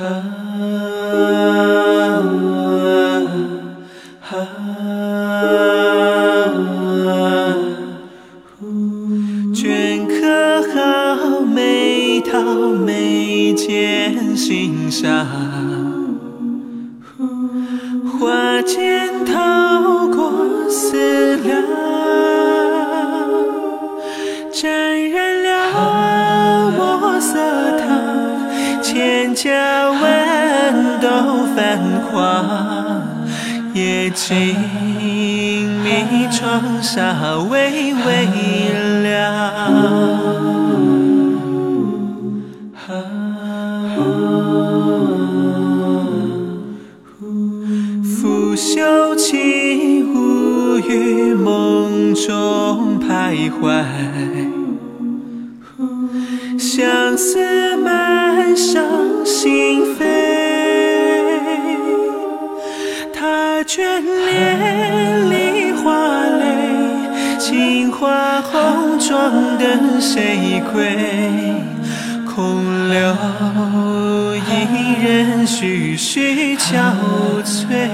啊啊镌刻好每套每件心上，花间桃千家万都繁华，夜静谧，窗纱微微亮。拂袖起舞于梦中徘徊，相思上心扉。他眷恋梨花泪，杏花红妆等谁归？空留一人徐徐憔悴。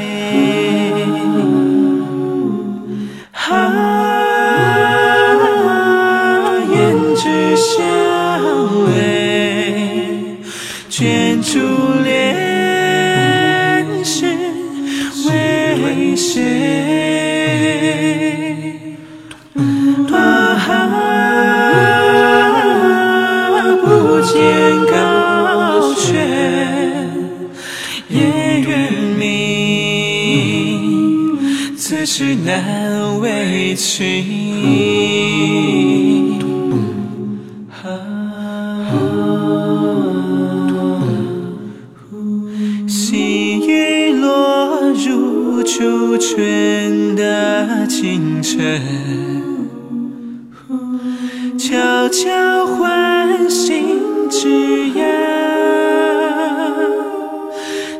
卷珠帘是为谁？啊，不见高悬，夜月明，此事难为情。初春的清晨，悄悄唤醒枝桠，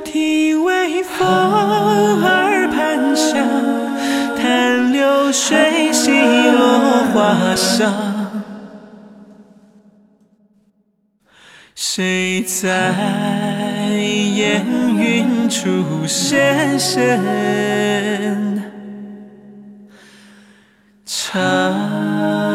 听微风耳畔响，叹流水西落花上。谁在烟云处深深唱？